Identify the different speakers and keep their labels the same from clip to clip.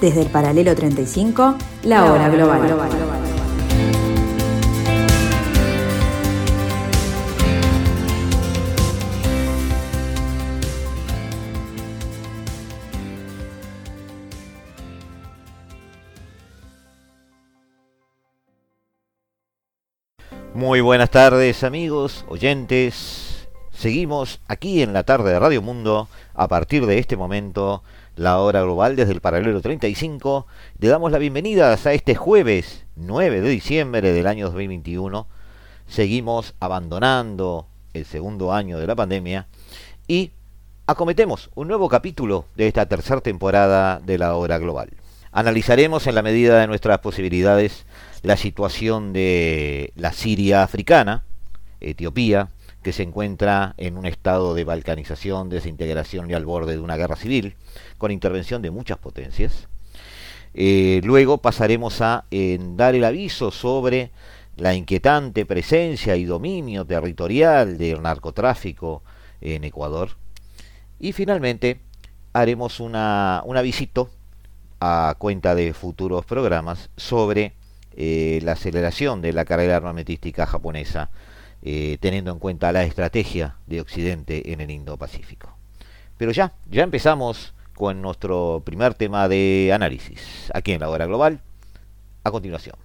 Speaker 1: Desde el paralelo 35, la hora global.
Speaker 2: Muy buenas tardes amigos, oyentes. Seguimos aquí en la tarde de Radio Mundo a partir de este momento la hora global desde el paralelo 35. Le damos la bienvenida a este jueves 9 de diciembre del año 2021. Seguimos abandonando el segundo año de la pandemia y acometemos un nuevo capítulo de esta tercera temporada de la hora global. Analizaremos en la medida de nuestras posibilidades la situación de la Siria africana, Etiopía, que se encuentra en un estado de balcanización, desintegración y al borde de una guerra civil, con intervención de muchas potencias. Eh, luego pasaremos a dar el aviso sobre la inquietante presencia y dominio territorial del narcotráfico en Ecuador. Y finalmente haremos una, una visita a cuenta de futuros programas sobre eh, la aceleración de la carrera armamentística japonesa eh, teniendo en cuenta la estrategia de Occidente en el Indo-Pacífico. Pero ya, ya empezamos con nuestro primer tema de análisis, aquí en la hora global, a continuación.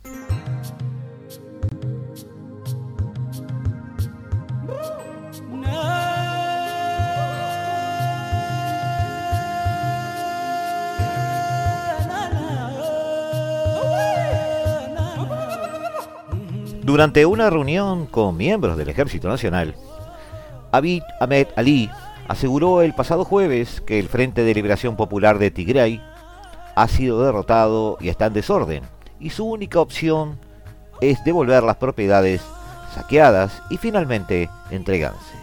Speaker 2: Durante una reunión con miembros del Ejército Nacional, Abid Ahmed Ali aseguró el pasado jueves que el Frente de Liberación Popular de Tigray ha sido derrotado y está en desorden, y su única opción es devolver las propiedades saqueadas y finalmente entregarse.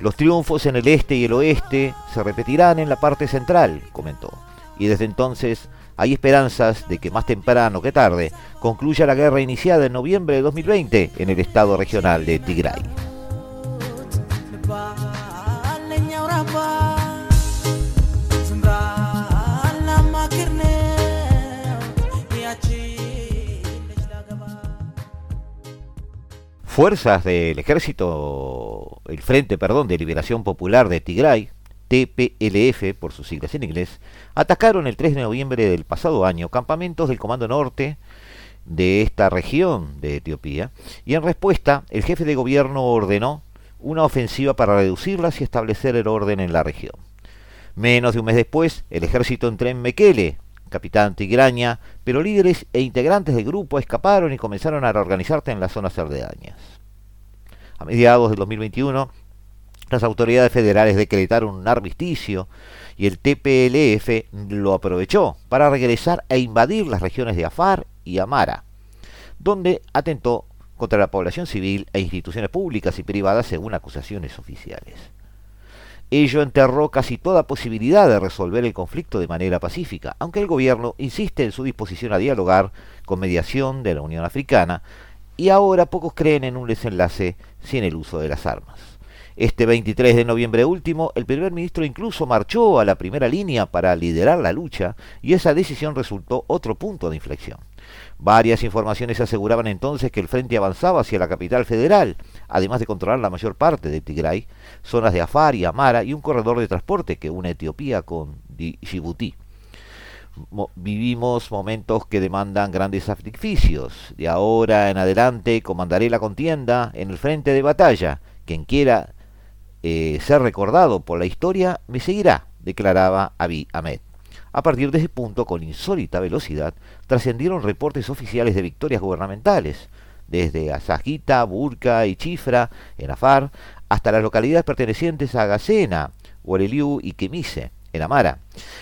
Speaker 2: Los triunfos en el este y el oeste se repetirán en la parte central, comentó, y desde entonces hay esperanzas de que más temprano que tarde concluya la guerra iniciada en noviembre de 2020 en el estado regional de Tigray. Fuerzas del ejército, el Frente, perdón, de Liberación Popular de Tigray, TPLF por sus siglas en inglés, atacaron el 3 de noviembre del pasado año campamentos del Comando Norte de esta región de Etiopía y en respuesta el jefe de gobierno ordenó una ofensiva para reducirlas y establecer el orden en la región. Menos de un mes después, el ejército entró en Mekele, capitán Tigraña, pero líderes e integrantes del grupo escaparon y comenzaron a reorganizarse en las zonas cerdeañas. A mediados del 2021, las autoridades federales decretaron un armisticio y el TPLF lo aprovechó para regresar e invadir las regiones de Afar y Amara, donde atentó contra la población civil e instituciones públicas y privadas según acusaciones oficiales. Ello enterró casi toda posibilidad de resolver el conflicto de manera pacífica, aunque el gobierno insiste en su disposición a dialogar con mediación de la Unión Africana y ahora pocos creen en un desenlace sin el uso de las armas. Este 23 de noviembre último, el primer ministro incluso marchó a la primera línea para liderar la lucha y esa decisión resultó otro punto de inflexión. Varias informaciones aseguraban entonces que el frente avanzaba hacia la capital federal, además de controlar la mayor parte de Tigray, zonas de Afar y Amara y un corredor de transporte que une Etiopía con Djibouti. vivimos momentos que demandan grandes sacrificios. De ahora en adelante comandaré la contienda en el frente de batalla. Quien quiera eh, ser recordado por la historia me seguirá, declaraba Abiy Ahmed. A partir de ese punto, con insólita velocidad, trascendieron reportes oficiales de victorias gubernamentales, desde Asajita, Burka y Chifra, en Afar, hasta las localidades pertenecientes a Gacena, Guareliu y Kemise, en Amara.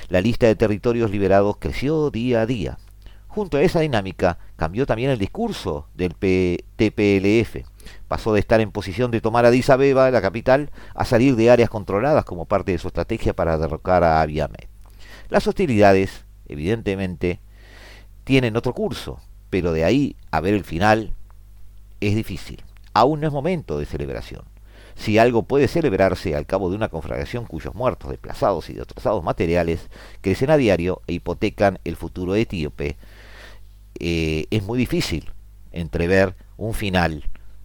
Speaker 2: La lista de territorios liberados creció día a día. Junto a esa dinámica, cambió también el discurso del TPLF pasó de estar en posición de tomar Addis Abeba, la capital, a salir de áreas controladas como parte de su estrategia para derrocar a Abiy Ahmed. Las hostilidades, evidentemente, tienen otro curso, pero de ahí a ver el final es difícil. Aún no es momento de celebración. si algo puede celebrarse al cabo de una conflagración cuyos muertos, desplazados y destrozados materiales crecen a diario e hipotecan el futuro etíope, eh, es muy difícil entrever un final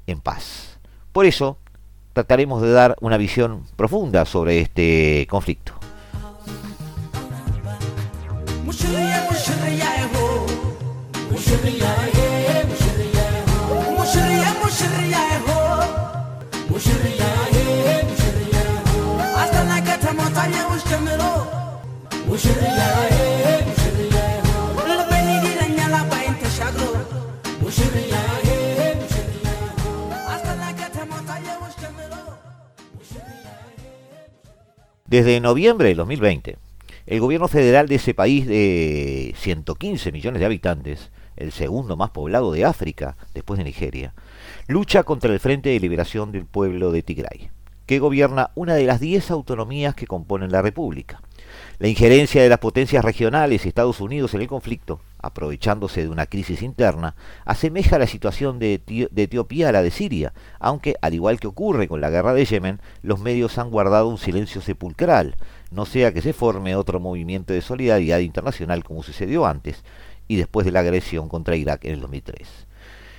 Speaker 2: en paz. Por eso trataremos de dar una visión profunda sobre este conflicto. Desde noviembre de 2020, el gobierno federal de ese país de 115 millones de habitantes, el segundo más poblado de África después de Nigeria, lucha contra el Frente de Liberación del Pueblo de Tigray, que gobierna una de las 10 autonomías que componen la República. La injerencia de las potencias regionales y Estados Unidos en el conflicto, aprovechándose de una crisis interna, asemeja la situación de, Etiopía a la de Siria, aunque, al igual que ocurre con la guerra de Yemen, los medios han guardado un silencio sepulcral, no sea que se forme otro movimiento de solidaridad internacional como sucedió antes y después de la agresión contra Irak en el 2003.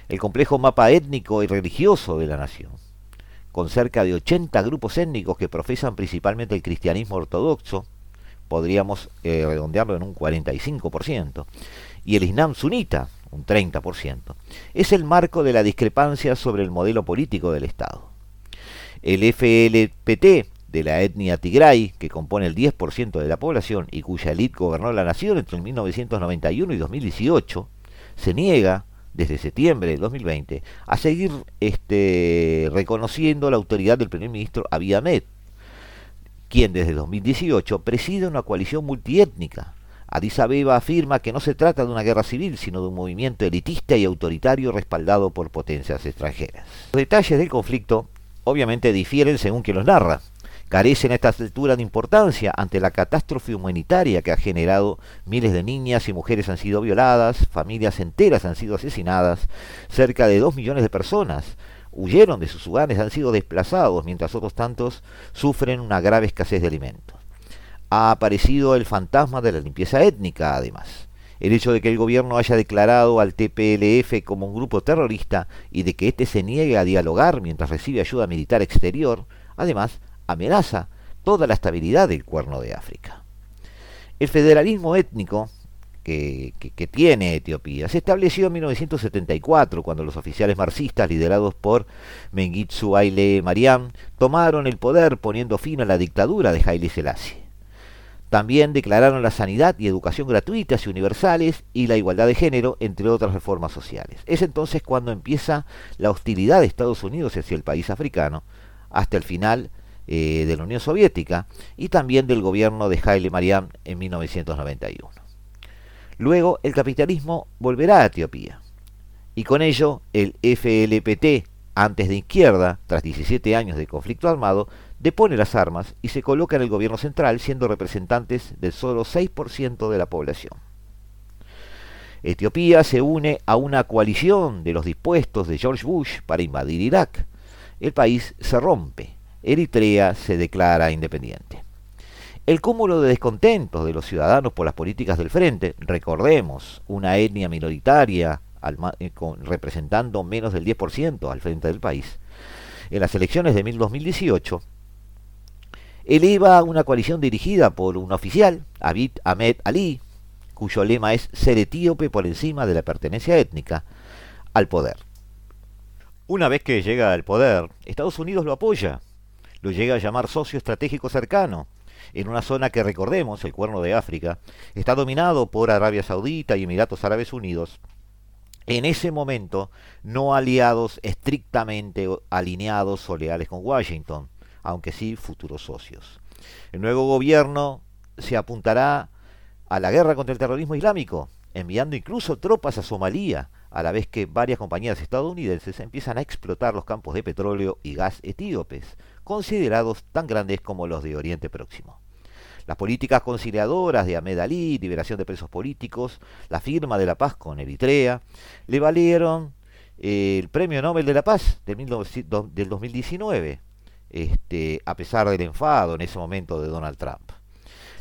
Speaker 2: El complejo mapa étnico y religioso de la nación, con cerca de 80 grupos étnicos que profesan principalmente el cristianismo ortodoxo, podríamos eh, redondearlo en un 45%, y el Islam sunita, un 30%. Es el marco de la discrepancia sobre el modelo político del Estado. El FLPT de la etnia Tigray, que compone el 10% de la población y cuya élite gobernó la nación entre 1991 y 2018, se niega desde septiembre de 2020 a seguir este, reconociendo la autoridad del primer ministro Abiy Ahmed, quien desde 2018 preside una coalición multiétnica. Addis Abeba afirma que no se trata de una guerra civil, sino de un movimiento elitista y autoritario respaldado por potencias extranjeras. Los detalles del conflicto obviamente difieren según quien los narra. Carecen a esta altura de importancia ante la catástrofe humanitaria que ha generado miles de niñas y mujeres han sido violadas, familias enteras han sido asesinadas, cerca de dos millones de personas huyeron de sus hogares, han sido desplazados, mientras otros tantos sufren una grave escasez de alimentos. Ha aparecido el fantasma de la limpieza étnica, además. El hecho de que el gobierno haya declarado al TPLF como un grupo terrorista y de que éste se niegue a dialogar mientras recibe ayuda militar exterior, además, amenaza toda la estabilidad del cuerno de África. El federalismo étnico que, tiene Etiopía. Se estableció en 1974, cuando los oficiales marxistas, liderados por Mengitsu Haile Mariam, tomaron el poder poniendo fin a la dictadura de Haile Selassie. También declararon la sanidad y educación gratuitas y universales y la igualdad de género, entre otras reformas sociales. Es entonces cuando empieza la hostilidad de Estados Unidos hacia el país africano, hasta el final eh, de la Unión Soviética y también del gobierno de Haile Mariam en 1991. Luego el capitalismo volverá a Etiopía. Y con ello el FLPT, antes de izquierda, tras 17 años de conflicto armado, depone las armas y se coloca en el gobierno central siendo representantes del solo 6% de la población. Etiopía se une a una coalición de los dispuestos de George Bush para invadir Irak. El país se rompe. Eritrea se declara independiente. El cúmulo de descontentos de los ciudadanos por las políticas del frente, recordemos, una etnia minoritaria eh, representando menos del 10% al frente del país, en las elecciones de 2018, eleva una coalición dirigida por un oficial, Abid Ahmed Ali, cuyo lema es ser etíope por encima de la pertenencia étnica, al poder. Una vez que llega al poder, Estados Unidos lo apoya, lo llega a llamar socio estratégico cercano, en una zona que recordemos, el Cuerno de África, está dominado por Arabia Saudita y Emiratos Árabes Unidos, en ese momento no aliados estrictamente alineados o leales con Washington, aunque sí futuros socios. El nuevo gobierno se apuntará a la guerra contra el terrorismo islámico, enviando incluso tropas a Somalia, a la vez que varias compañías estadounidenses empiezan a explotar los campos de petróleo y gas etíopes, considerados tan grandes como los de Oriente Próximo. Las políticas conciliadoras de Ahmed Ali, liberación de presos políticos, la firma de la paz con Eritrea, le valieron eh, el Premio Nobel de la Paz del 2019, este, a pesar del enfado en ese momento de Donald Trump.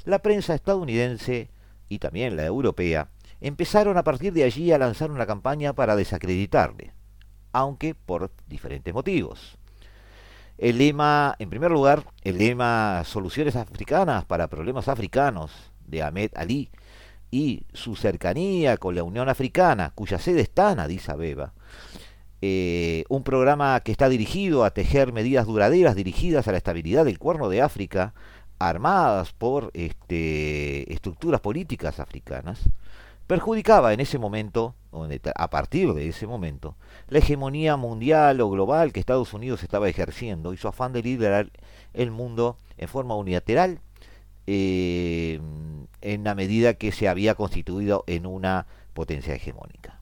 Speaker 2: La prensa estadounidense y también la europea empezaron a partir de allí a lanzar una campaña para desacreditarle, aunque por diferentes motivos. El lema, en primer lugar, el lema Soluciones africanas para problemas africanos de Ahmed Ali y su cercanía con la Unión Africana, cuya sede está en Addis Abeba, eh, un programa que está dirigido a tejer medidas duraderas dirigidas a la estabilidad del cuerno de África, armadas por este, estructuras políticas africanas, perjudicaba en ese momento, a partir de ese momento, la hegemonía mundial o global que Estados Unidos estaba ejerciendo y su afán de liderar el mundo en forma unilateral eh, en la medida que se había constituido en una potencia hegemónica.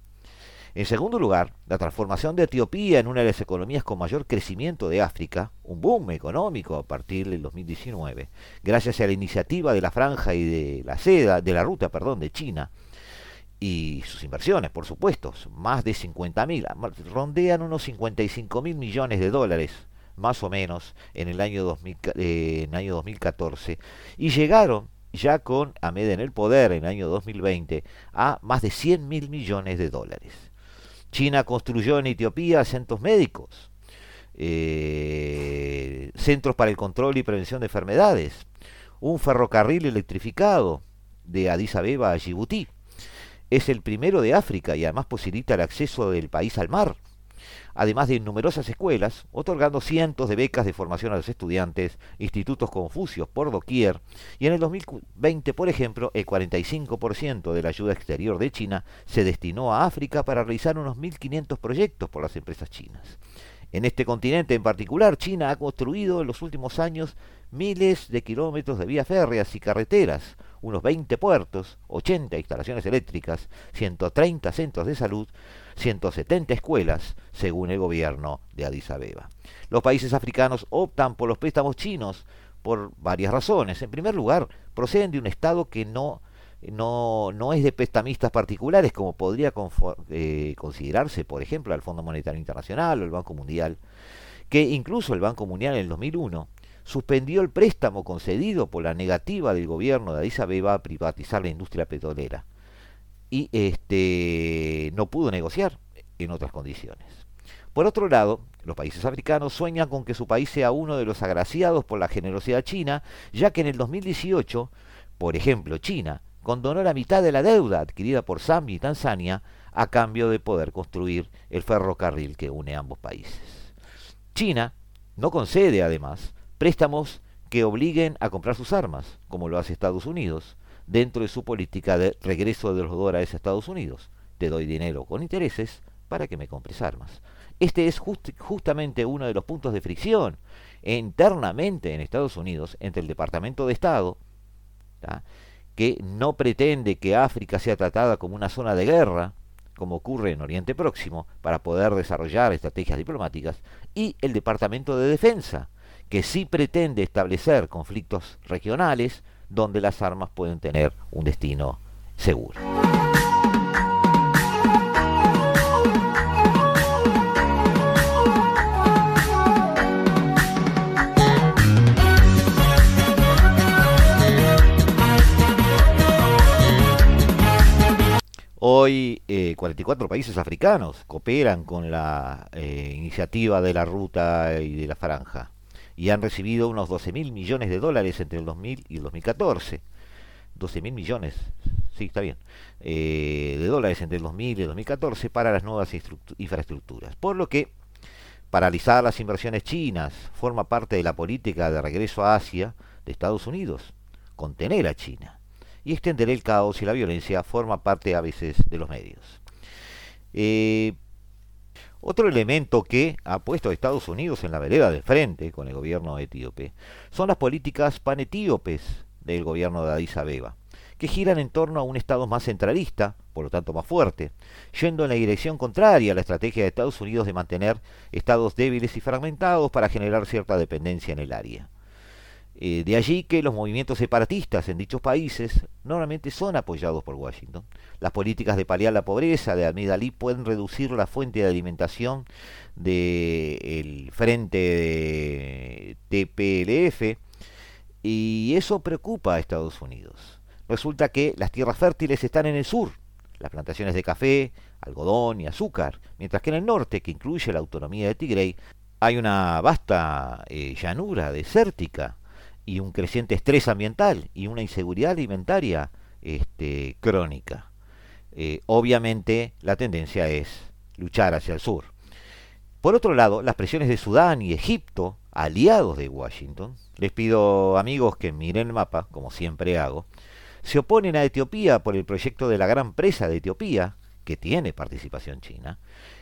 Speaker 2: En segundo lugar, la transformación de Etiopía en una de las economías con mayor crecimiento de África, un boom económico a partir del 2019, gracias a la iniciativa de la franja y de la seda, de la ruta, perdón, de China, y sus inversiones, por supuesto, más de 50 mil, rondean unos 55 mil millones de dólares, más o menos, en el año, 2000, eh, en el año 2014, y llegaron ya con Ahmed en el poder en el año 2020 a más de 100 mil millones de dólares. China construyó en Etiopía centros médicos, eh, centros para el control y prevención de enfermedades, un ferrocarril electrificado de Addis Abeba a Djibouti, es el primero de África y además posibilita el acceso del país al mar, además de numerosas escuelas, otorgando cientos de becas de formación a los estudiantes, institutos confucios por doquier, y en el 2020, por ejemplo, el 45% de la ayuda exterior de China se destinó a África para realizar unos 1.500 proyectos por las empresas chinas. En este continente en particular, China ha construido en los últimos años miles de kilómetros de vías férreas y carreteras, unos 20 puertos, 80 instalaciones eléctricas, 130 centros de salud, 170 escuelas, según el gobierno de Addis Abeba. Los países africanos optan por los préstamos chinos por varias razones. En primer lugar, proceden de un Estado que no, no, no es de prestamistas particulares, como podría eh, considerarse, por ejemplo, al Fondo Monetario Internacional o el Banco Mundial, que incluso el Banco Mundial en el 2001 suspendió el préstamo concedido por la negativa del gobierno de Addis Abeba a privatizar la industria petrolera y este no pudo negociar en otras condiciones. Por otro lado, los países africanos sueñan con que su país sea uno de los agraciados por la generosidad china, ya que en el 2018, por ejemplo, China condonó la mitad de la deuda adquirida por Zambia y Tanzania a cambio de poder construir el ferrocarril que une ambos países. China no concede, además, préstamos que obliguen a comprar sus armas, como lo hace Estados Unidos, dentro de su política de regreso de los dólares a Estados Unidos. Te doy dinero con intereses para que me compres armas. Este es justamente uno de los puntos de fricción internamente en Estados Unidos entre el Departamento de Estado, que no pretende que África sea tratada como una zona de guerra, como ocurre en Oriente Próximo, para poder desarrollar estrategias diplomáticas, y el Departamento de Defensa, que sí pretende establecer conflictos regionales donde las armas pueden tener un destino seguro. Hoy 44 eh, países africanos cooperan con la eh, iniciativa de la ruta y de la franja y han recibido unos 12 mil millones de dólares entre el 2000 y el 2014. 12 mil millones, sí, está bien, eh, de dólares entre el 2000 y el 2014 para las nuevas infraestructuras. Por lo que paralizar las inversiones chinas forma parte de la política de regreso a Asia de Estados Unidos, contener a China y extender el caos y la violencia forma parte a veces de los medios. Eh, otro elemento que ha puesto a Estados Unidos en la vereda de frente con el gobierno etíope son las políticas panetíopes del gobierno de Addis Abeba, que giran en torno a un Estado más centralista, por lo tanto más fuerte, yendo en la dirección contraria a la estrategia de Estados Unidos de mantener estados débiles y fragmentados para generar cierta dependencia en el área. Eh, de allí que los movimientos separatistas en dichos países normalmente son apoyados por Washington. Las políticas de paliar la pobreza de Ahmed Ali pueden reducir la fuente de alimentación del frente de TPLF y eso preocupa a Estados Unidos. Resulta que las tierras fértiles están en el sur, las plantaciones de café, algodón y azúcar, mientras que en el norte, que incluye la autonomía de Tigray, hay una vasta eh, llanura desértica y un creciente estrés ambiental y una inseguridad alimentaria este, crónica. Eh, obviamente la tendencia es luchar hacia el sur. Por otro lado, las presiones de Sudán y Egipto, aliados de Washington, les pido amigos que miren el mapa, como siempre hago, se oponen a Etiopía por el proyecto de la gran presa de Etiopía, que tiene participación china,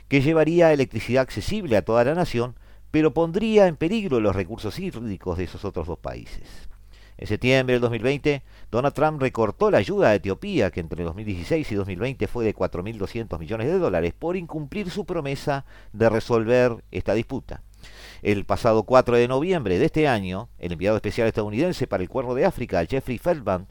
Speaker 2: que llevaría electricidad accesible a toda la nación, pero pondría en peligro los recursos hídricos de esos otros dos países. En septiembre del 2020, Donald Trump recortó la ayuda a Etiopía, que entre 2016 y 2020 fue de 4.200 millones de dólares, por incumplir su promesa de resolver esta disputa. El pasado 4 de noviembre de este año, el enviado especial estadounidense para el Cuerno de África, Jeffrey Feldman,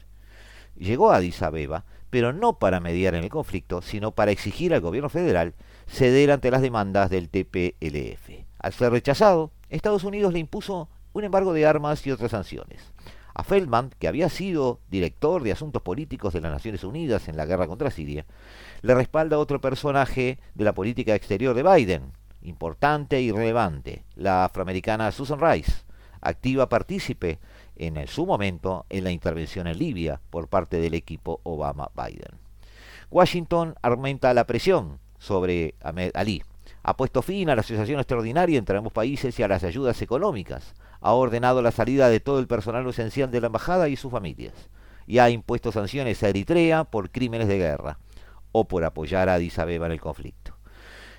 Speaker 2: llegó a Addis Abeba, pero no para mediar en el conflicto, sino para exigir al gobierno federal ceder ante las demandas del TPLF. Al ser rechazado, Estados Unidos le impuso un embargo de armas y otras sanciones. A Feldman, que había sido director de asuntos políticos de las Naciones Unidas en la guerra contra Siria, le respalda otro personaje de la política exterior de Biden, importante y relevante, la afroamericana Susan Rice, activa partícipe en su momento en la intervención en Libia por parte del equipo Obama-Biden. Washington aumenta la presión sobre Ahmed Ali, ha puesto fin a la asociación extraordinaria entre ambos países y a las ayudas económicas, ha ordenado la salida de todo el personal esencial de la embajada y sus familias, y ha impuesto sanciones a Eritrea por crímenes de guerra o por apoyar a Addis Abeba en el conflicto.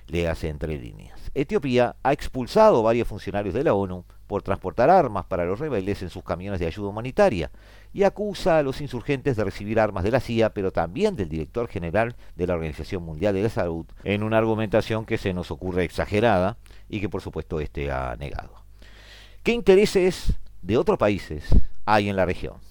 Speaker 2: Léase entre líneas. Etiopía ha expulsado varios funcionarios de la ONU por transportar armas para los rebeldes en sus camiones de ayuda humanitaria y acusa a los insurgentes de recibir armas de la CIA, pero también del director general de la Organización Mundial de la Salud, en una argumentación que se nos ocurre exagerada y que por supuesto este ha negado. ¿Qué intereses de otros países hay en la región?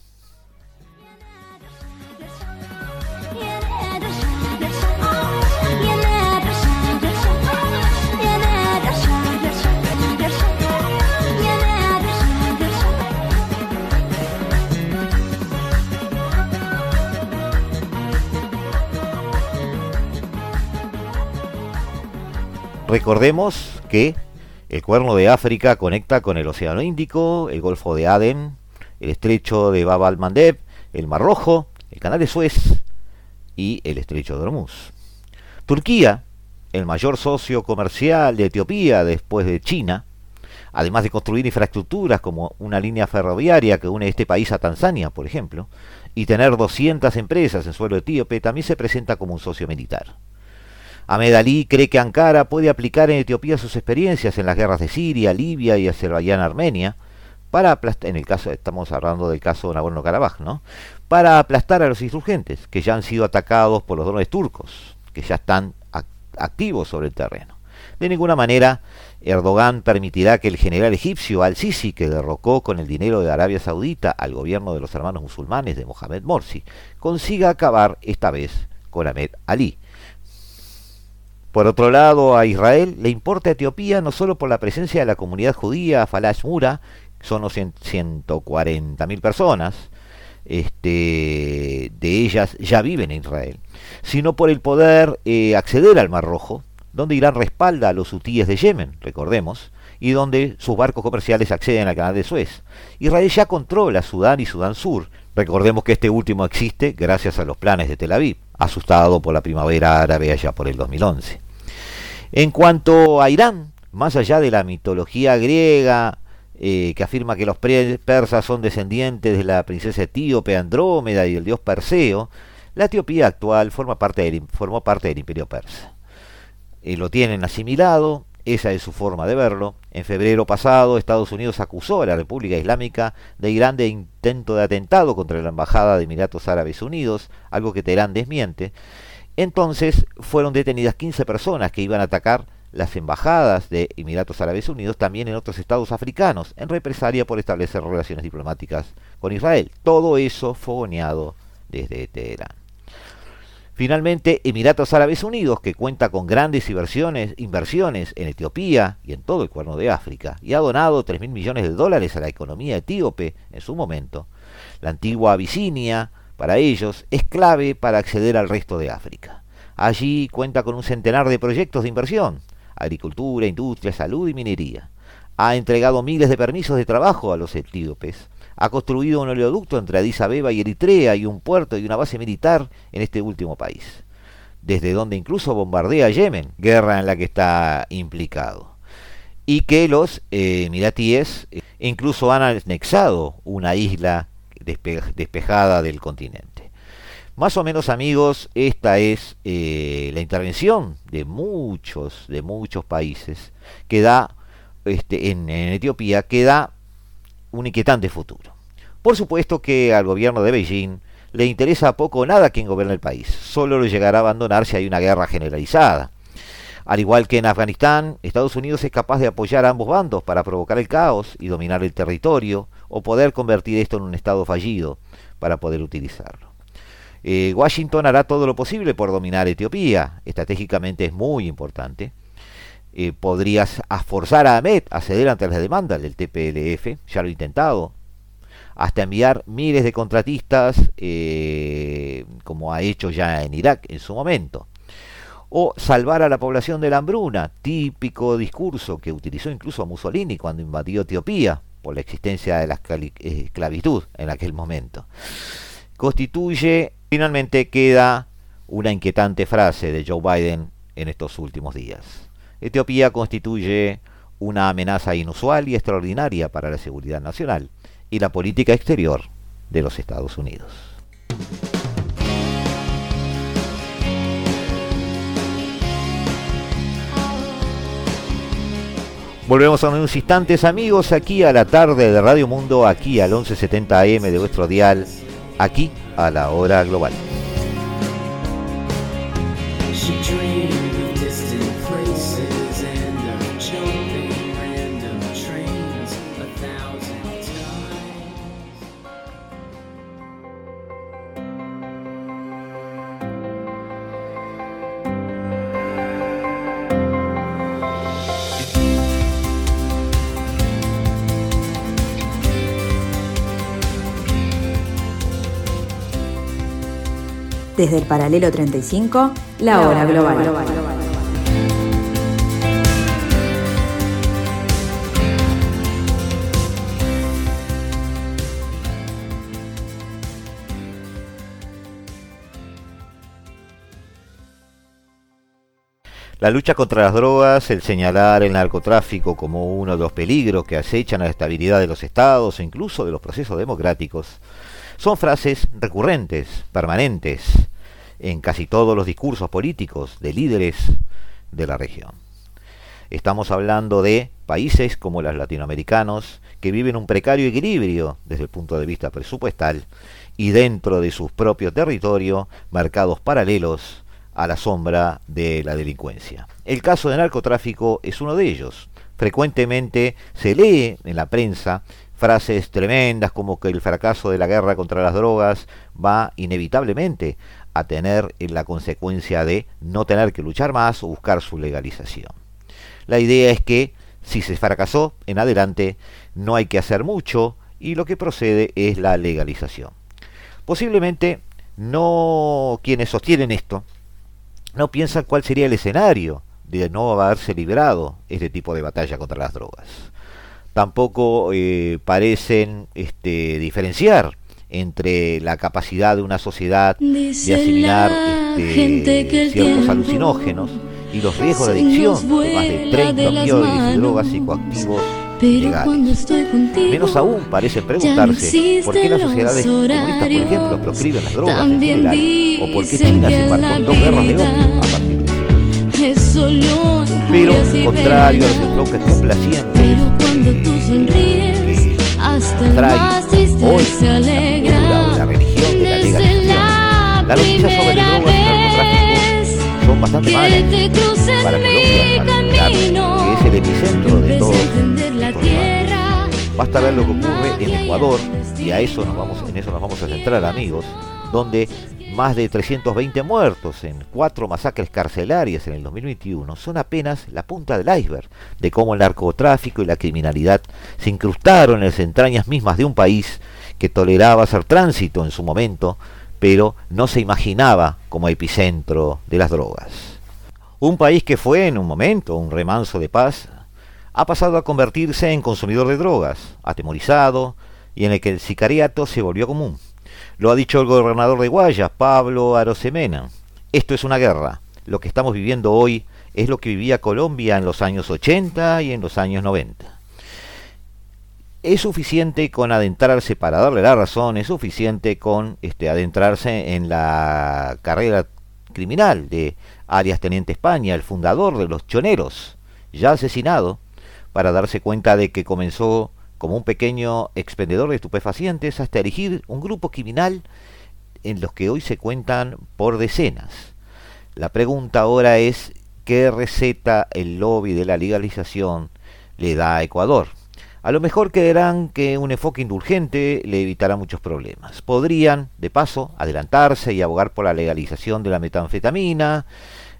Speaker 2: Recordemos que el cuerno de África conecta con el Océano Índico, el Golfo de Aden, el Estrecho de Bab al-Mandeb, el Mar Rojo, el Canal de Suez y el Estrecho de Hormuz. Turquía, el mayor socio comercial de Etiopía después de China, además de construir infraestructuras como una línea ferroviaria que une este país a Tanzania, por ejemplo, y tener 200 empresas en suelo etíope, también se presenta como un socio militar. Ahmed Ali cree que Ankara puede aplicar en Etiopía sus experiencias en las guerras de Siria, Libia y Azerbaiyán-Armenia, para aplastar, en el caso, estamos hablando del caso de Nagorno-Karabaj, ¿no? Para aplastar a los insurgentes, que ya han sido atacados por los drones turcos, que ya están activos sobre el terreno. De ninguna manera, Erdogan permitirá que el general egipcio al-Sisi, que derrocó con el dinero de Arabia Saudita al gobierno de los hermanos musulmanes de Mohamed Morsi, consiga acabar esta vez con Ahmed Ali por otro lado, a Israel le importa Etiopía no solo por la presencia de la comunidad judía Falash Mura, son 140.000 personas, este, de ellas ya viven en Israel, sino por el poder eh, acceder al Mar Rojo, donde Irán respalda a los hutíes de Yemen, recordemos, y donde sus barcos comerciales acceden al canal de Suez. Israel ya controla Sudán y Sudán Sur. Recordemos que este último existe gracias a los planes de Tel Aviv asustado por la primavera árabe allá por el 2011. En cuanto a Irán, más allá de la mitología griega, eh, que afirma que los persas son descendientes de la princesa etíope Andrómeda y del dios Perseo, la Etiopía actual forma parte del, formó parte del imperio persa. Eh, lo tienen asimilado esa es su forma de verlo. En febrero pasado, Estados Unidos acusó a la República Islámica de Irán intento de atentado contra la Embajada de Emiratos Árabes Unidos, algo que Teherán desmiente. Entonces fueron detenidas 15 personas que iban a atacar las embajadas de Emiratos Árabes Unidos también en otros estados africanos, en represalia por establecer relaciones diplomáticas con Israel. Todo eso fogoneado desde Teherán. Finalmente, Emiratos Árabes Unidos, que cuenta con grandes inversiones, en Etiopía y en todo el cuerno de África, y ha donado 3 mil millones de dólares a la economía etíope en su momento, la antigua Abisinia, para ellos, es clave para acceder al resto de África. Allí cuenta con un centenar de proyectos de inversión, agricultura, industria, salud y minería. Ha entregado miles de permisos de trabajo a los etíopes ha construido un oleoducto entre Addis Abeba y Eritrea y un puerto y una base militar en este último país, desde donde incluso bombardea Yemen, guerra en la que está implicado. Y que los eh, emiratíes eh, incluso han anexado una isla despejada del continente. Más o menos amigos, esta es eh, la intervención de muchos, de muchos países que da este, en, en Etiopía, que da un inquietante futuro. Por supuesto que al gobierno de Beijing le interesa poco o nada quien gobierne el país, solo lo llegará a abandonar si hay una guerra generalizada. Al igual que en Afganistán, Estados Unidos es capaz de apoyar a ambos bandos para provocar el caos y dominar el territorio, o poder convertir esto en un estado fallido para poder utilizarlo. Eh, Washington hará todo lo posible por dominar Etiopía, estratégicamente es muy importante, eh, podrías forzar a Ahmed a ceder ante las demandas del TPLF, ya lo he intentado, hasta enviar miles de contratistas, eh, como ha hecho ya en Irak en su momento. O salvar a la población de la hambruna, típico discurso que utilizó incluso Mussolini cuando invadió Etiopía, por la existencia de la esclavitud en aquel momento. Constituye, finalmente queda una inquietante frase de Joe Biden en estos últimos días. Etiopía constituye una amenaza inusual y extraordinaria para la seguridad nacional y la política exterior de los Estados Unidos. Volvemos a unos instantes amigos aquí a la tarde de Radio Mundo, aquí al 1170 AM de vuestro dial, aquí a la hora global.
Speaker 1: Desde el paralelo 35, la hora global.
Speaker 2: La lucha contra las drogas, el señalar el narcotráfico como uno de los peligros que acechan a la estabilidad de los estados e incluso de los procesos democráticos, son frases recurrentes, permanentes, en casi todos los discursos políticos de líderes de la región. Estamos hablando de países como los latinoamericanos que viven un precario equilibrio desde el punto de vista presupuestal y dentro de su propio territorio mercados paralelos a la sombra de la delincuencia. El caso de narcotráfico es uno de ellos. Frecuentemente se lee en la prensa frases tremendas como que el fracaso de la guerra contra las drogas va inevitablemente a tener la consecuencia de no tener que luchar más o buscar su legalización. La idea es que si se fracasó en adelante no hay que hacer mucho y lo que procede es la legalización. Posiblemente no quienes sostienen esto no piensan cuál sería el escenario de no haberse librado este tipo de batalla contra las drogas tampoco eh, parecen este, diferenciar entre la capacidad de una sociedad de asimilar este, ciertos alucinógenos y los riesgos de adicción de más de 30 millones de drogas psicoactivos ilegales. Menos aún parece preguntarse por qué las sociedades comunistas, por ejemplo, proscriben las drogas en general, o por qué China se embarcó en dos guerras de odio a partir de. Pero, contrario a los enfoques complacientes, trae hoy se alegra la Las noticias sobre drogas y narcotráfico son bastante malas para Colombia, para que es el epicentro de todo. Basta ver lo que ocurre en Ecuador y a eso nos vamos, en eso nos vamos a centrar, amigos, donde más de 320 muertos en cuatro masacres carcelarias en el 2021 son apenas la punta del iceberg de cómo el narcotráfico y la criminalidad se incrustaron en las entrañas mismas de un país que toleraba hacer tránsito en su momento, pero no se imaginaba como epicentro de las drogas. Un país que fue en un momento un remanso de paz, ha pasado a convertirse en consumidor de drogas, atemorizado y en el que el sicariato se volvió común. Lo ha dicho el gobernador de Guayas, Pablo Arosemena. Esto es una guerra. Lo que estamos viviendo hoy es lo que vivía Colombia en los años 80 y en los años 90. Es suficiente con adentrarse, para darle la razón, es suficiente con este, adentrarse en la carrera criminal de Arias Teniente España, el fundador de los choneros, ya asesinado, para darse cuenta de que comenzó como un pequeño expendedor de estupefacientes hasta elegir un grupo criminal en los que hoy se cuentan por decenas. La pregunta ahora es qué receta el lobby de la legalización le da a Ecuador. A lo mejor creerán que un enfoque indulgente le evitará muchos problemas. Podrían, de paso, adelantarse y abogar por la legalización de la metanfetamina,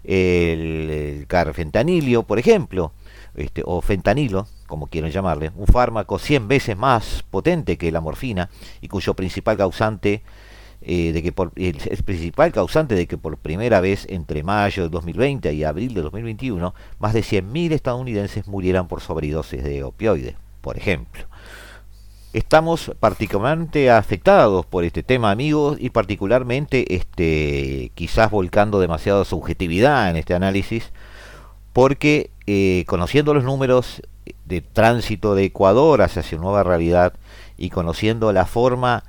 Speaker 2: el, carfentanilio, por ejemplo, este, o fentanilo, como quieran llamarle, un fármaco 100 veces más potente que la morfina y cuyo principal causante eh, de que por, el, principal causante de que por primera vez entre mayo de 2020 y abril de 2021 más de 100.000 estadounidenses murieran por sobredosis de opioides, por ejemplo. Estamos particularmente afectados por este tema, amigos, y particularmente este, quizás volcando demasiada subjetividad en este análisis, porque eh, conociendo los números de tránsito de Ecuador hacia su nueva realidad y conociendo la forma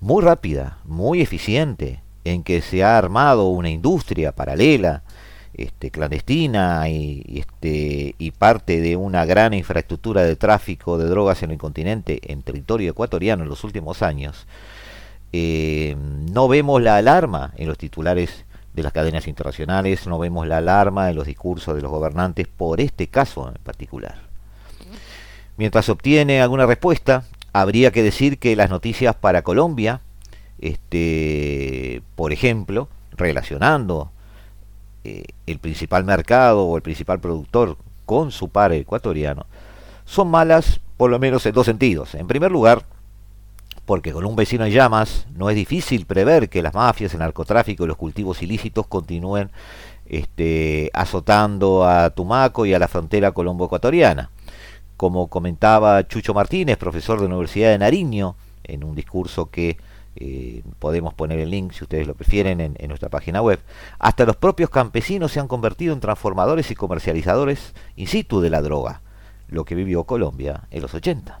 Speaker 2: muy rápida, muy eficiente en que se ha armado una industria paralela, este, clandestina y, este, y parte de una gran infraestructura de tráfico de drogas en el continente, en territorio ecuatoriano en los últimos años, eh, no vemos la alarma en los titulares de las cadenas internacionales, no vemos la alarma en los discursos de los gobernantes por este caso en particular. Mientras obtiene alguna respuesta, habría que decir que las noticias para Colombia, este, por ejemplo, relacionando eh, el principal mercado o el principal productor con su par ecuatoriano, son malas por lo menos en dos sentidos. En primer lugar, porque con un vecino en llamas no es difícil prever que las mafias, el narcotráfico y los cultivos ilícitos continúen este, azotando a Tumaco y a la frontera colombo-ecuatoriana. Como comentaba Chucho Martínez, profesor de la Universidad de Nariño, en un discurso que eh, podemos poner el link si ustedes lo prefieren en, nuestra página web, hasta los propios campesinos se han convertido en transformadores y comercializadores in situ de la droga, lo que vivió Colombia en los 80.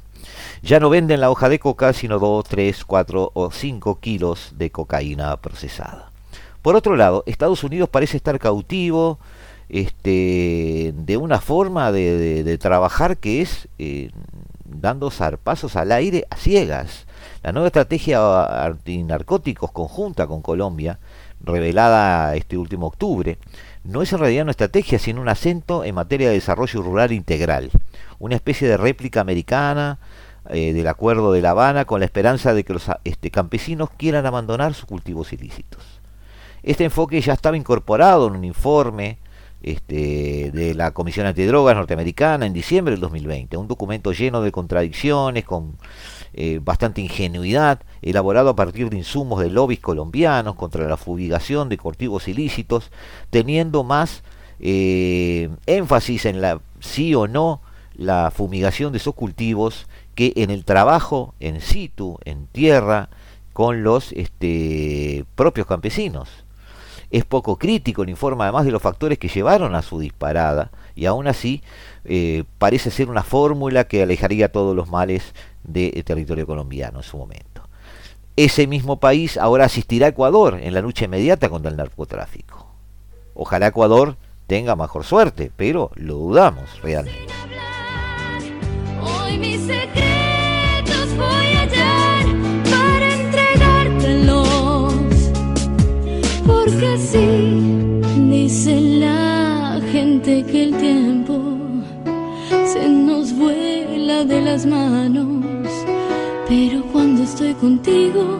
Speaker 2: Ya no venden la hoja de coca, sino 2, 3, 4 o 5 kilos de cocaína procesada. Por otro lado, Estados Unidos parece estar cautivo este, de una forma de trabajar que es eh, dando zarpazos al aire a ciegas. La nueva estrategia antinarcóticos conjunta con Colombia, revelada este último octubre, no es en realidad una estrategia, sino un acento en materia de desarrollo rural integral, una especie de réplica americana eh, del Acuerdo de La Habana con la esperanza de que los este, campesinos quieran abandonar sus cultivos ilícitos. Este enfoque ya estaba incorporado en un informe este, de la Comisión Antidrogas norteamericana en diciembre del 2020, un documento lleno de contradicciones, con eh, bastante ingenuidad, elaborado a partir de insumos de lobbies colombianos contra la fumigación de cultivos ilícitos, teniendo más eh, énfasis en la sí o no la fumigación de esos cultivos que en el trabajo en situ, en tierra, con los este, propios campesinos. Es poco crítico el informe además de los factores que llevaron a su disparada y aún así eh, parece ser una fórmula que alejaría todos los males de territorio colombiano en su momento. Ese mismo país ahora asistirá a Ecuador en la lucha inmediata contra el narcotráfico. Ojalá Ecuador tenga mejor suerte, pero lo dudamos realmente.
Speaker 3: Porque sí, dice la gente que el tiempo las manos, pero cuando estoy contigo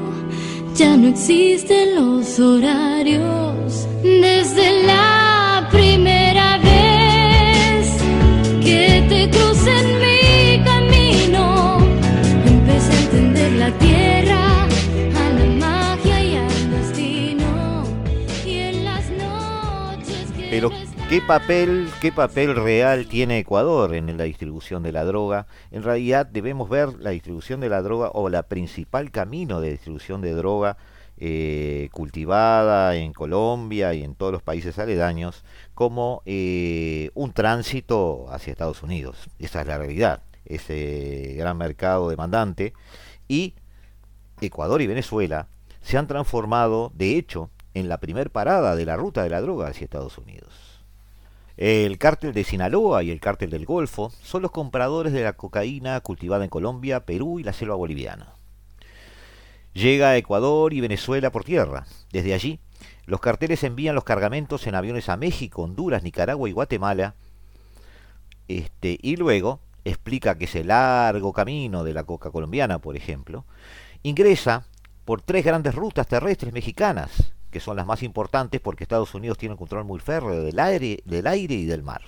Speaker 3: ya no existen los horarios. Desde la primera
Speaker 2: ¿qué papel, ¿qué papel real tiene Ecuador en la distribución de la droga? En realidad debemos ver la distribución de la droga o la principal camino de distribución de droga eh, cultivada en Colombia y en todos los países aledaños como eh, un tránsito hacia Estados Unidos. Esa es la realidad, ese gran mercado demandante. Y Ecuador y Venezuela se han transformado, de hecho, en la primer parada de la ruta de la droga hacia Estados Unidos. El cártel de Sinaloa y el cártel del Golfo son los compradores de la cocaína cultivada en Colombia, Perú y la selva boliviana. Llega a Ecuador y Venezuela por tierra. Desde allí, los carteles envían los cargamentos en aviones a México, Honduras, Nicaragua y Guatemala. Este, y luego explica que ese largo camino de la coca colombiana, por ejemplo, ingresa por tres grandes rutas terrestres mexicanas, que son las más importantes porque Estados Unidos tiene un control muy férreo del aire, del aire y del mar.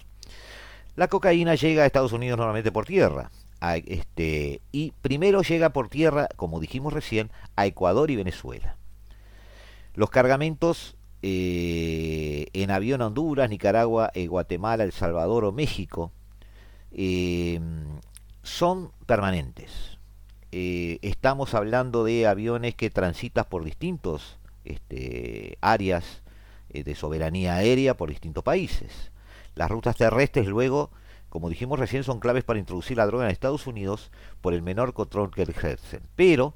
Speaker 2: La cocaína llega a Estados Unidos normalmente por tierra. este, y primero llega por tierra, como dijimos recién, a Ecuador y Venezuela. Los cargamentos eh, en avión a Honduras, Nicaragua, eh, Guatemala, El Salvador o México eh, son permanentes. Estamos hablando de aviones que transitan por distintos este, áreas eh, de soberanía aérea por distintos países. Las rutas terrestres luego, como dijimos recién, son claves para introducir la droga en Estados Unidos por el menor control que ejercen. Pero,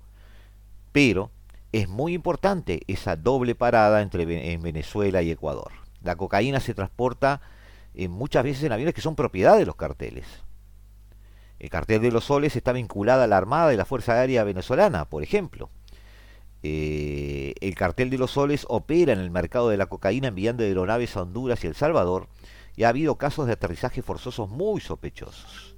Speaker 2: pero, es muy importante esa doble parada entre en Venezuela y Ecuador. La cocaína se transporta eh, muchas veces en aviones que son propiedad de los carteles. El cartel de los soles está vinculada a la Armada y la Fuerza Aérea Venezolana, por ejemplo. Eh, el cartel de los soles opera en el mercado de la cocaína enviando aeronaves a Honduras y El Salvador y ha habido casos de aterrizaje forzosos muy sospechosos.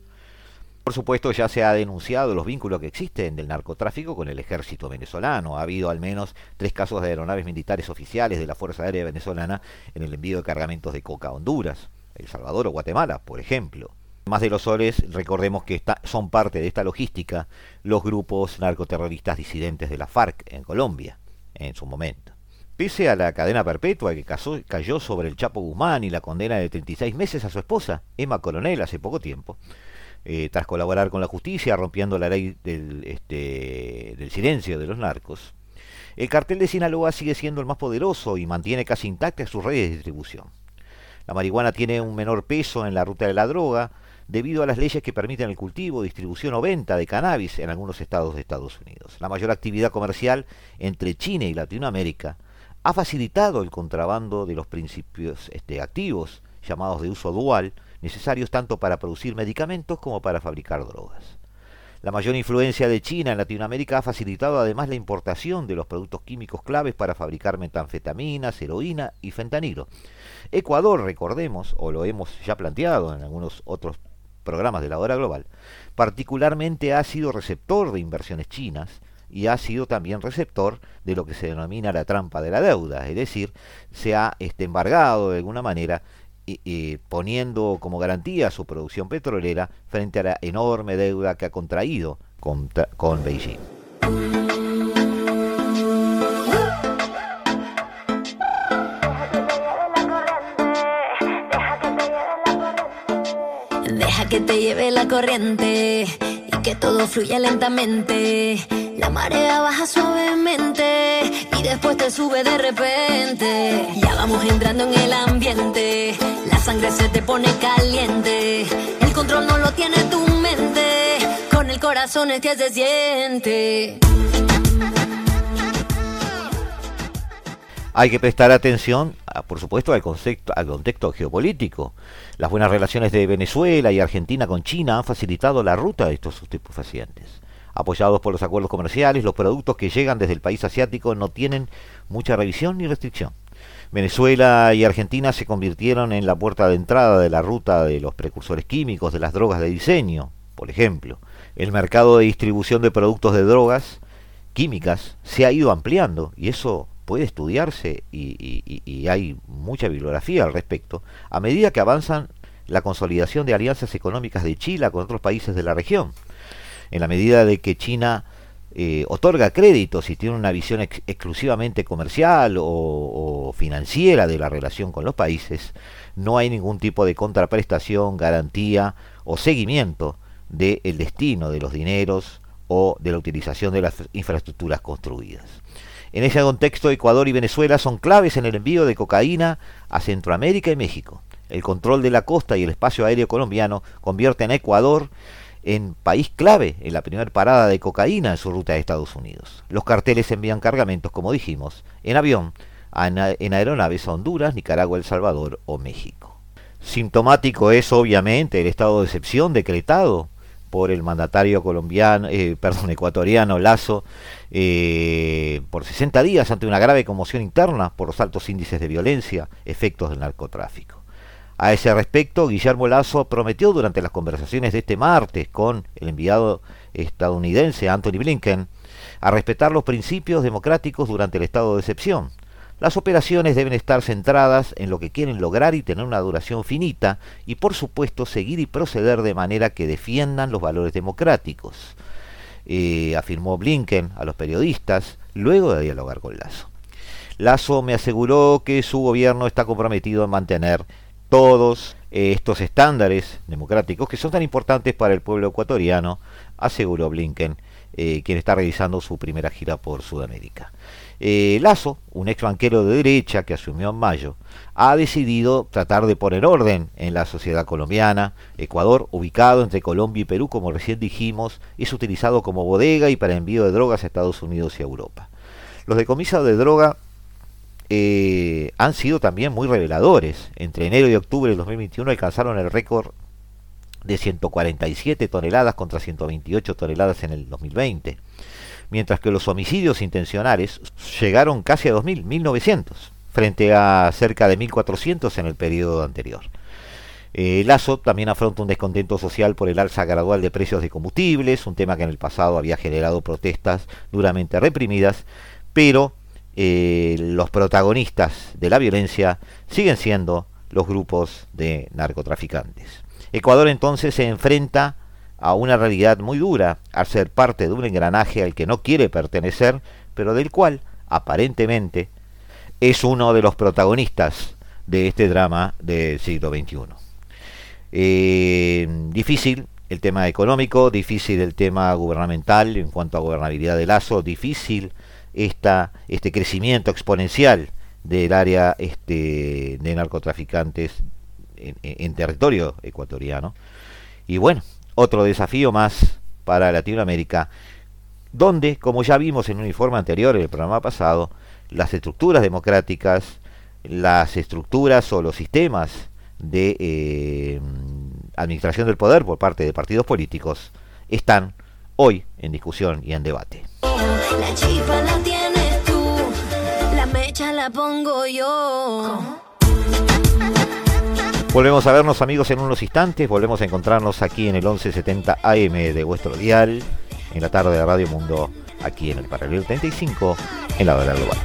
Speaker 2: Por supuesto, ya se ha denunciado los vínculos que existen del narcotráfico con el ejército venezolano. Ha habido al menos tres casos de aeronaves militares oficiales de la Fuerza Aérea Venezolana en el envío de cargamentos de coca a Honduras, El Salvador o Guatemala, por ejemplo. Más de los soles, recordemos que está- son parte de esta logística los grupos narcoterroristas disidentes de la FARC en Colombia, en su momento. Pese a la cadena perpetua que cayó sobre el Chapo Guzmán y la condena de 36 meses a su esposa, Emma Coronel, hace poco tiempo, eh, tras colaborar con la justicia rompiendo la ley este, del silencio de los narcos, el cartel de Sinaloa sigue siendo el más poderoso y mantiene casi intactas sus redes de distribución. La marihuana tiene un menor peso en la ruta de la droga debido a las leyes que permiten el cultivo, distribución o venta de cannabis en algunos estados de Estados Unidos. La mayor actividad comercial entre China y Latinoamérica ha facilitado el contrabando de los principios este, activos llamados de uso dual, necesarios tanto para producir medicamentos como para fabricar drogas. La mayor influencia de China en Latinoamérica ha facilitado además la importación de los productos químicos claves para fabricar metanfetaminas, heroína y fentanilo. Ecuador, recordemos, o lo hemos ya planteado en algunos otros programas de la hora global, particularmente ha sido receptor de inversiones chinas y ha sido también receptor de lo que se denomina la trampa de la deuda, es decir, se ha este, embargado de alguna manera y- poniendo como garantía su producción petrolera frente a la enorme deuda que ha contraído con, con Beijing.
Speaker 4: Que te lleve la corriente y que todo fluya lentamente. La marea baja suavemente y después te sube de repente. Ya vamos entrando en el ambiente, la sangre se te pone caliente. El control no lo tiene tu mente, con el corazón es que se siente.
Speaker 2: Hay que prestar atención, a- por supuesto, al contexto, al contexto geopolítico. Las buenas relaciones de Venezuela y Argentina con China han facilitado la ruta de estos estupefacientes. Apoyados por los acuerdos comerciales, los productos que llegan desde el país asiático no tienen mucha revisión ni restricción. Venezuela y Argentina se convirtieron en la puerta de entrada de la ruta de los precursores químicos, de las drogas de diseño, por ejemplo. el mercado de distribución de productos de drogas químicas se ha ido ampliando y eso puede estudiarse y, hay mucha bibliografía al respecto a medida que avanzan la consolidación de alianzas económicas de Chile con otros países de la región. En la medida de que China eh, otorga créditos y tiene una visión exclusivamente comercial o, financiera de la relación con los países, no hay ningún tipo de contraprestación, garantía o seguimiento del destino de los dineros o de la utilización de las infraestructuras construidas. En ese contexto, Ecuador y Venezuela son claves en el envío de cocaína a Centroamérica y México. El control de la costa y el espacio aéreo colombiano convierten a Ecuador en país clave en la primera parada de cocaína en su ruta a Estados Unidos. Los carteles envían cargamentos, como dijimos, en avión, en aeronaves a Honduras, Nicaragua, El Salvador o México. Sintomático es obviamente el estado de excepción decretado por el mandatario colombiano, eh, perdón, ecuatoriano Lazo, eh, por 60 días ante una grave conmoción interna por los altos índices de violencia, efectos del narcotráfico. A ese respecto, Guillermo Lazo prometió durante las conversaciones de este martes con el enviado estadounidense Anthony Blinken a respetar los principios democráticos durante el estado de excepción. Las operaciones deben estar centradas en lo que quieren lograr y tener una duración finita y por supuesto seguir y proceder de manera que defiendan los valores democráticos, eh, afirmó Blinken a los periodistas luego de dialogar con Lazo. Lazo me aseguró que su gobierno está comprometido en mantener todos estos estándares democráticos que son tan importantes para el pueblo ecuatoriano, aseguró Blinken, eh, quien está realizando su primera gira por Sudamérica. Eh, Lazo, un ex banquero de derecha que asumió en mayo, ha decidido tratar de poner orden en la sociedad colombiana. Ecuador, ubicado entre Colombia y Perú, como recién dijimos, es utilizado como bodega y para envío de drogas a Estados Unidos y a Europa. Los decomisados de droga eh, han sido también muy reveladores. Entre enero y octubre del 2021 alcanzaron el récord de 147 toneladas contra 128 toneladas en el 2020, mientras que los homicidios intencionales llegaron casi a 2.000, 1.900, frente a cerca de 1.400 en el periodo anterior. Eh, Lazo también afronta un descontento social por el alza gradual de precios de combustibles, un tema que en el pasado había generado protestas duramente reprimidas, pero eh, los protagonistas de la violencia siguen siendo los grupos de narcotraficantes. Ecuador entonces se enfrenta a una realidad muy dura al ser parte de un engranaje al que no quiere pertenecer, pero del cual aparentemente es uno de los protagonistas de este drama del siglo XXI. Eh, difícil el tema económico, difícil el tema gubernamental en cuanto a gobernabilidad de Lazo, difícil esta, este crecimiento exponencial del área este, de narcotraficantes en, territorio ecuatoriano. Y bueno, otro desafío más para Latinoamérica, donde, como ya vimos en un informe anterior, en el programa pasado, las estructuras democráticas, las estructuras o los sistemas de eh, administración del poder por parte de partidos políticos están hoy en discusión y en debate. La chispa la tienes tú, la mecha la pongo yo. Volvemos a vernos amigos en unos instantes, volvemos a encontrarnos aquí en el 1170 AM de vuestro dial, en la tarde de Radio Mundo, aquí en el Paralelo 35, en la hora global.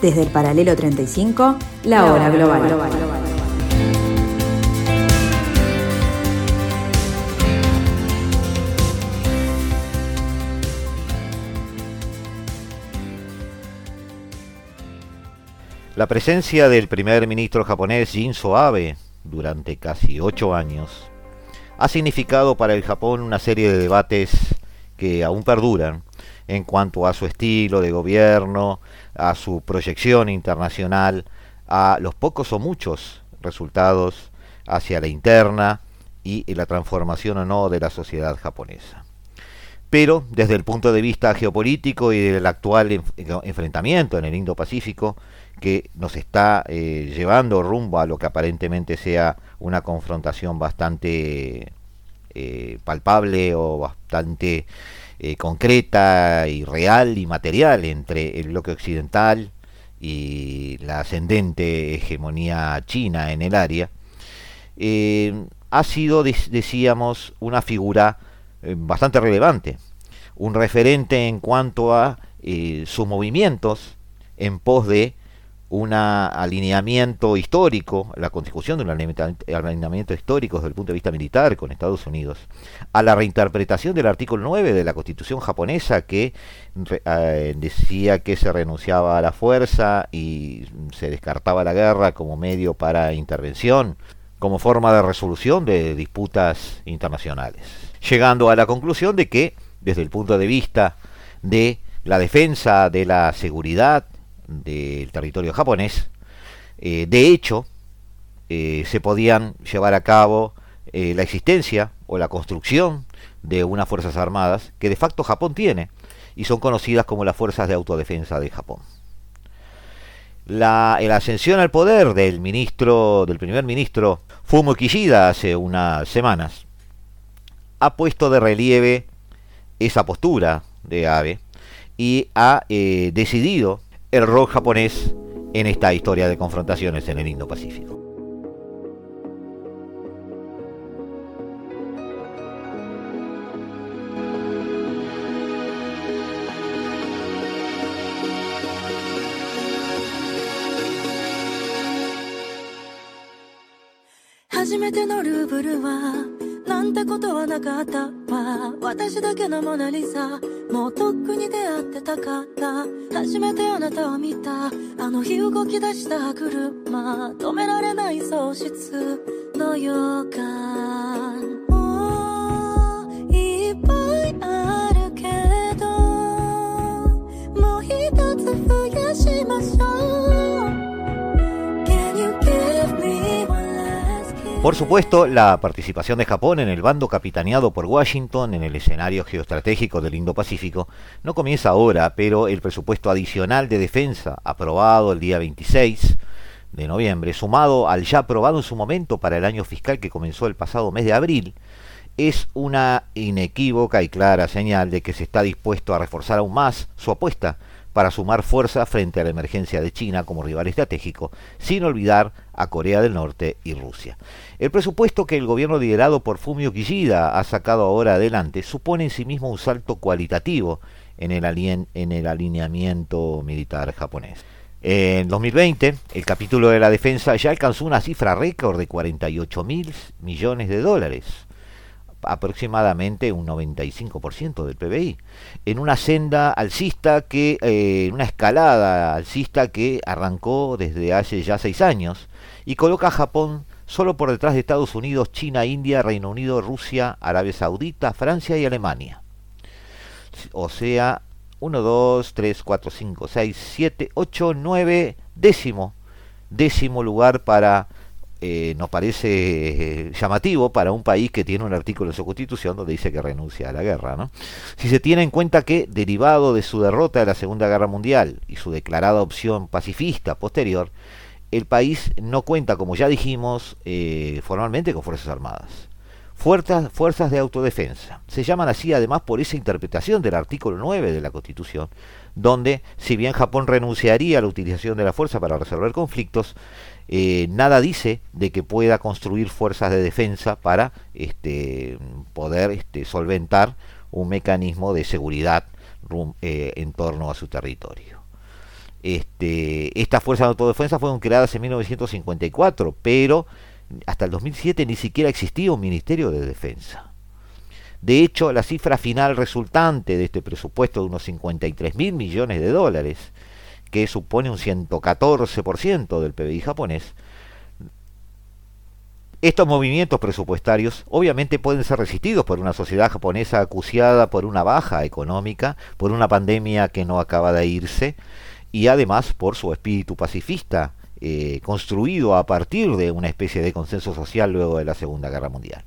Speaker 1: Desde el paralelo 35, la, hora global.
Speaker 2: La presencia del primer ministro japonés Shinzo Abe durante casi ocho años ha significado para el Japón una serie de debates que aún perduran en cuanto a su estilo de gobierno, a su proyección internacional, a los pocos o muchos resultados hacia la interna y la transformación o no de la sociedad japonesa. pero desde el punto de vista geopolítico y del actual enfrentamiento en el Indo-Pacífico, que nos está eh, llevando rumbo a lo que aparentemente sea una confrontación bastante eh, palpable o bastante eh, concreta y real y material entre el bloque occidental y la ascendente hegemonía china en el área, ha sido, decíamos, una figura bastante relevante, un referente en cuanto a sus movimientos en pos de un alineamiento histórico, la constitución de un alineamiento histórico desde el punto de vista militar con Estados Unidos, a la reinterpretación del artículo 9 de la constitución japonesa que eh, decía que se renunciaba a la fuerza y se descartaba la guerra como medio para intervención, como forma de resolución de disputas internacionales, llegando a la conclusión de que desde el punto de vista de la defensa de la seguridad del territorio japonés, eh, de hecho, eh, se podían llevar a cabo eh, la existencia o la construcción de unas Fuerzas Armadas que de facto Japón tiene y son conocidas como las Fuerzas de Autodefensa de Japón. La, la ascensión al poder del ministro, del primer ministro Fumio Kishida hace unas semanas, ha puesto de relieve esa postura de Abe y ha decidido el rol japonés en esta historia de confrontaciones en el Indo-Pacífico.
Speaker 5: なんてことはなかった。わ私だけのモナリザ。もうとっくに出会ってたから。初めてあなたを見た。あの日動き出した歯車。止められない喪失の予感。
Speaker 2: Por supuesto, la participación de Japón en el bando capitaneado por Washington en el escenario geoestratégico del Indo-Pacífico no comienza ahora, pero el presupuesto adicional de defensa aprobado el día 26 de noviembre, sumado al ya aprobado en su momento para el año fiscal que comenzó el pasado mes de abril, es una inequívoca y clara señal de que se está dispuesto a reforzar aún más su apuesta para sumar fuerza frente a la emergencia de China como rival estratégico, sin olvidar a Corea del Norte y Rusia. El presupuesto que el gobierno liderado por Fumio Kishida ha sacado ahora adelante supone en sí mismo un salto cualitativo en el, en el alineamiento militar japonés. En 2020, el capítulo de la defensa ya alcanzó una cifra récord de 48 mil millones de dólares, aproximadamente un 95% del PBI, en una senda alcista que, eh, una escalada alcista que arrancó desde hace ya seis años y coloca a Japón solo por detrás de Estados Unidos, China, India, Reino Unido, Rusia, Arabia Saudita, Francia y Alemania. O sea, 1, 2, 3, 4, 5, 6, 7, 8, 9, décimo, décimo lugar para eh, nos parece eh, llamativo para un país que tiene un artículo en su constitución donde dice que renuncia a la guerra. ¿no? Si se tiene en cuenta que, derivado de su derrota de la Segunda Guerra Mundial y su declarada opción pacifista posterior, el país no cuenta, como ya dijimos, eh, formalmente con Fuerzas Armadas. Fuerzas, fuerzas de autodefensa. Se llaman así además por esa interpretación del artículo 9 de la Constitución, donde, si bien Japón renunciaría a la utilización de la fuerza para resolver conflictos, eh, nada dice de que pueda construir fuerzas de defensa para este, poder este, solventar un mecanismo de seguridad eh, en torno a su territorio. Este, estas fuerzas de autodefensa fueron creadas en 1954, pero hasta el 2007 ni siquiera existía un Ministerio de Defensa. De hecho, la cifra final resultante de este presupuesto de unos 53 mil millones de dólares que supone un 114% del PBI japonés, estos movimientos presupuestarios obviamente pueden ser resistidos por una sociedad japonesa acuciada por una baja económica, por una pandemia que no acaba de irse y además por su espíritu pacifista eh, construido a partir de una especie de consenso social luego de la Segunda Guerra Mundial.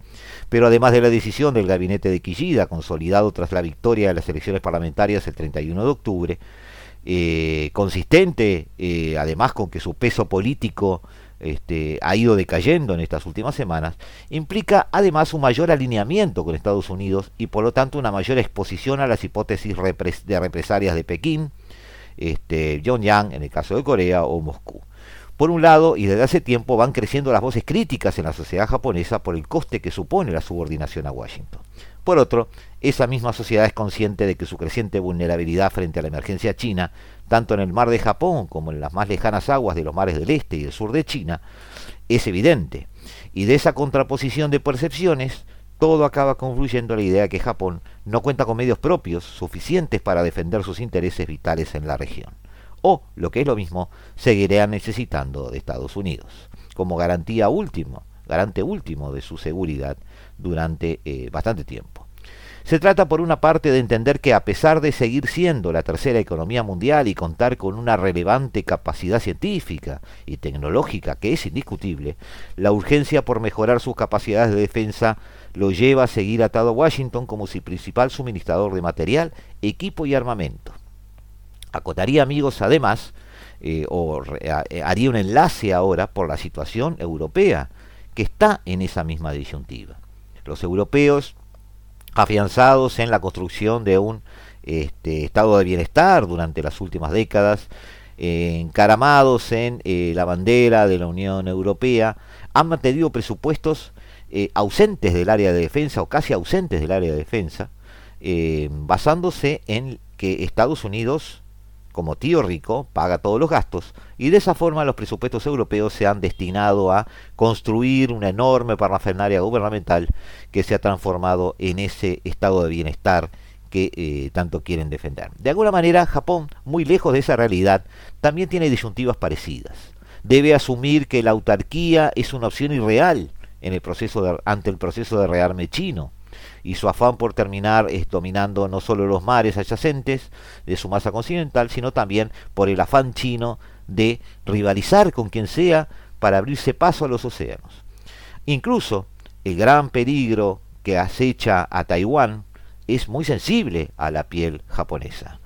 Speaker 2: Pero además de la decisión del gabinete de Quillida, consolidado tras la victoria de las elecciones parlamentarias el 31 de octubre, eh, consistente eh, además con que su peso político este, ha ido decayendo en estas últimas semanas, implica además un mayor alineamiento con Estados Unidos y por lo tanto una mayor exposición a las hipótesis de represalias de Pekín, este, Pyongyang en el caso de Corea o Moscú. Por un lado, y desde hace tiempo van creciendo las voces críticas en la sociedad japonesa por el coste que supone la subordinación a Washington. Por otro, esa misma sociedad es consciente de que su creciente vulnerabilidad frente a la emergencia china, tanto en el mar de Japón como en las más lejanas aguas de los mares del este y del sur de China, es evidente. Y de esa contraposición de percepciones, todo acaba confluyendo la idea que Japón no cuenta con medios propios suficientes para defender sus intereses vitales en la región o, lo que es lo mismo, seguirían necesitando de Estados Unidos, como garantía último, garante último de su seguridad durante eh, bastante tiempo. Se trata por una parte de entender que a pesar de seguir siendo la tercera economía mundial y contar con una relevante capacidad científica y tecnológica que es indiscutible, la urgencia por mejorar sus capacidades de defensa lo lleva a seguir atado a Washington como su principal suministrador de material, equipo y armamento. Acotaría, amigos, además, eh, o eh, haría un enlace ahora por la situación europea, que está en esa misma disyuntiva. Los europeos, afianzados en la construcción de un este, estado de bienestar durante las últimas décadas, eh, encaramados en la bandera de la Unión Europea, han mantenido presupuestos ausentes del área de defensa o casi ausentes del área de defensa, basándose en que Estados Unidos como tío rico, paga todos los gastos y de esa forma los presupuestos europeos se han destinado a construir una enorme parafernalia gubernamental que se ha transformado en ese estado de bienestar que eh, tanto quieren defender. De alguna manera, Japón, muy lejos de esa realidad, también tiene disyuntivas parecidas. Debe asumir que la autarquía es una opción irreal en el proceso ante el proceso de rearme chino y su afán por terminar es dominando no solo los mares adyacentes de su masa continental, sino también por el afán chino de rivalizar con quien sea para abrirse paso a los océanos. Incluso el gran peligro que acecha a Taiwán es muy sensible a la piel japonesa.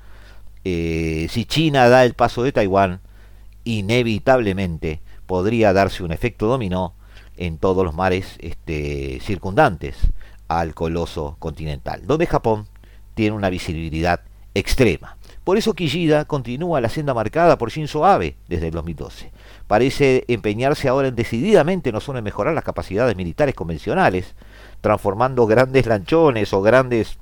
Speaker 2: Eh, si China da el paso de Taiwán, inevitablemente podría darse un efecto dominó en todos los mares este, circundantes al coloso continental, donde Japón tiene una visibilidad extrema. Por eso Kishida continúa la senda marcada por Shinzo Abe desde el 2012. Parece empeñarse ahora en decididamente no solo en mejorar las capacidades militares convencionales, transformando grandes lanchones o grandes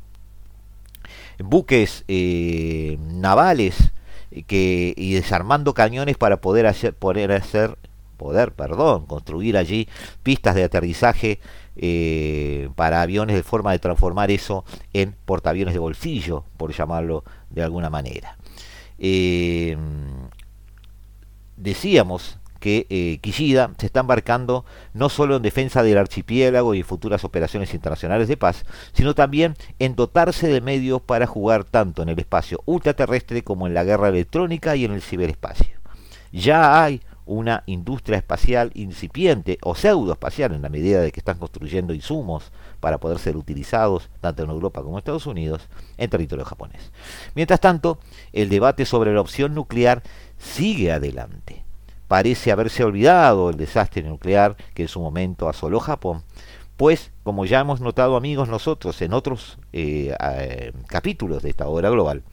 Speaker 2: buques eh, navales eh, que, y desarmando cañones para poder hacer, poder hacer, poder, perdón, construir allí pistas de aterrizaje eh, para aviones de forma de transformar eso en portaaviones de bolsillo, por llamarlo de alguna manera. Eh, decíamos que eh, se está embarcando no solo en defensa del archipiélago y futuras operaciones internacionales de paz, sino también en dotarse de medios para jugar tanto en el espacio ultraterrestre como en la guerra electrónica y en el ciberespacio. Ya hay una industria espacial incipiente o pseudoespacial en la medida de que están construyendo insumos para poder ser utilizados tanto en Europa como en Estados Unidos en territorio japonés. Mientras tanto, el debate sobre la opción nuclear sigue adelante. Parece haberse olvidado el desastre nuclear que en su momento asoló Japón, pues, como ya hemos notado amigos nosotros en otros eh, eh, capítulos de esta obra global,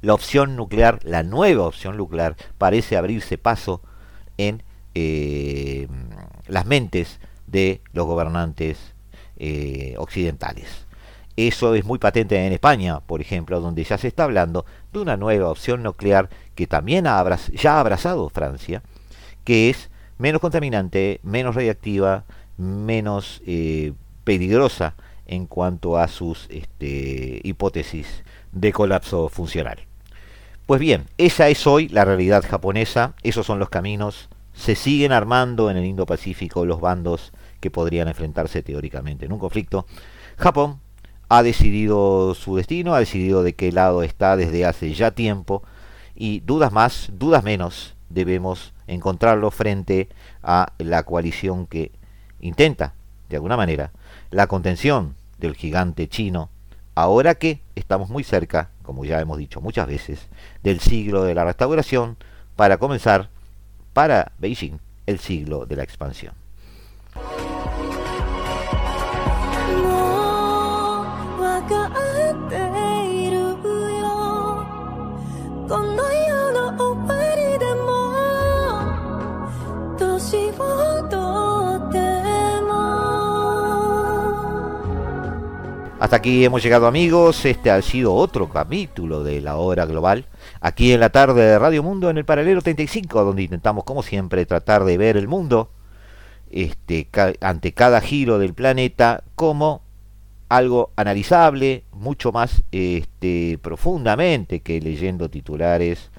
Speaker 2: la opción nuclear, la nueva opción nuclear, parece abrirse paso en eh, las mentes de los gobernantes eh, occidentales. Eso es muy patente en España, por ejemplo, donde ya se está hablando de una nueva opción nuclear que también ha ya ha abrazado Francia, que es menos contaminante, menos radiactiva, menos eh, peligrosa en cuanto a sus este, hipótesis de colapso funcional. Pues bien, esa es hoy la realidad japonesa, esos son los caminos, se siguen armando en el Indo-Pacífico los bandos que podrían enfrentarse teóricamente en un conflicto. Japón ha decidido su destino, ha decidido de qué lado está desde hace ya tiempo y dudas más, dudas menos debemos encontrarlo frente a la coalición que intenta, de alguna manera, la contención del gigante chino, ahora que estamos muy cerca, como ya hemos dicho muchas veces, del siglo de la restauración, para comenzar, para Beijing, el siglo de la expansión. Hasta aquí hemos llegado amigos, este ha sido otro capítulo de la hora global, aquí en la tarde de Radio Mundo en el paralelo 35, donde intentamos como siempre tratar de ver el mundo este, ante cada giro del planeta como algo analizable, mucho más este, profundamente que leyendo titulares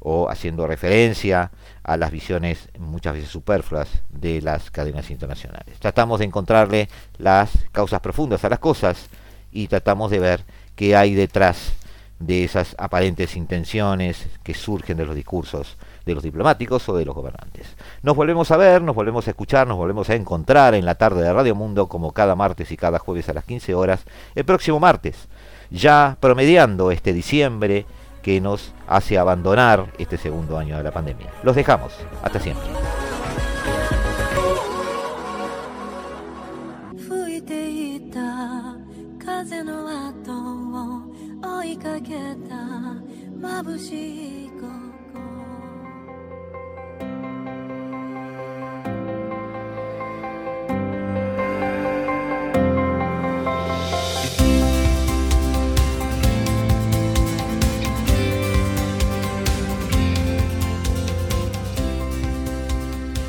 Speaker 2: o haciendo referencia a las visiones muchas veces superfluas de las cadenas internacionales. Tratamos de encontrarle las causas profundas a las cosas y tratamos de ver qué hay detrás de esas aparentes intenciones que surgen de los discursos de los diplomáticos o de los gobernantes. Nos volvemos a ver, nos volvemos a escuchar, nos volvemos a encontrar en la tarde de Radio Mundo como cada martes y cada jueves a las 15 horas, el próximo martes, ya promediando este diciembre que nos hace abandonar este segundo año de la pandemia. Los dejamos. Hasta siempre. 風の後を追いかけた眩しい午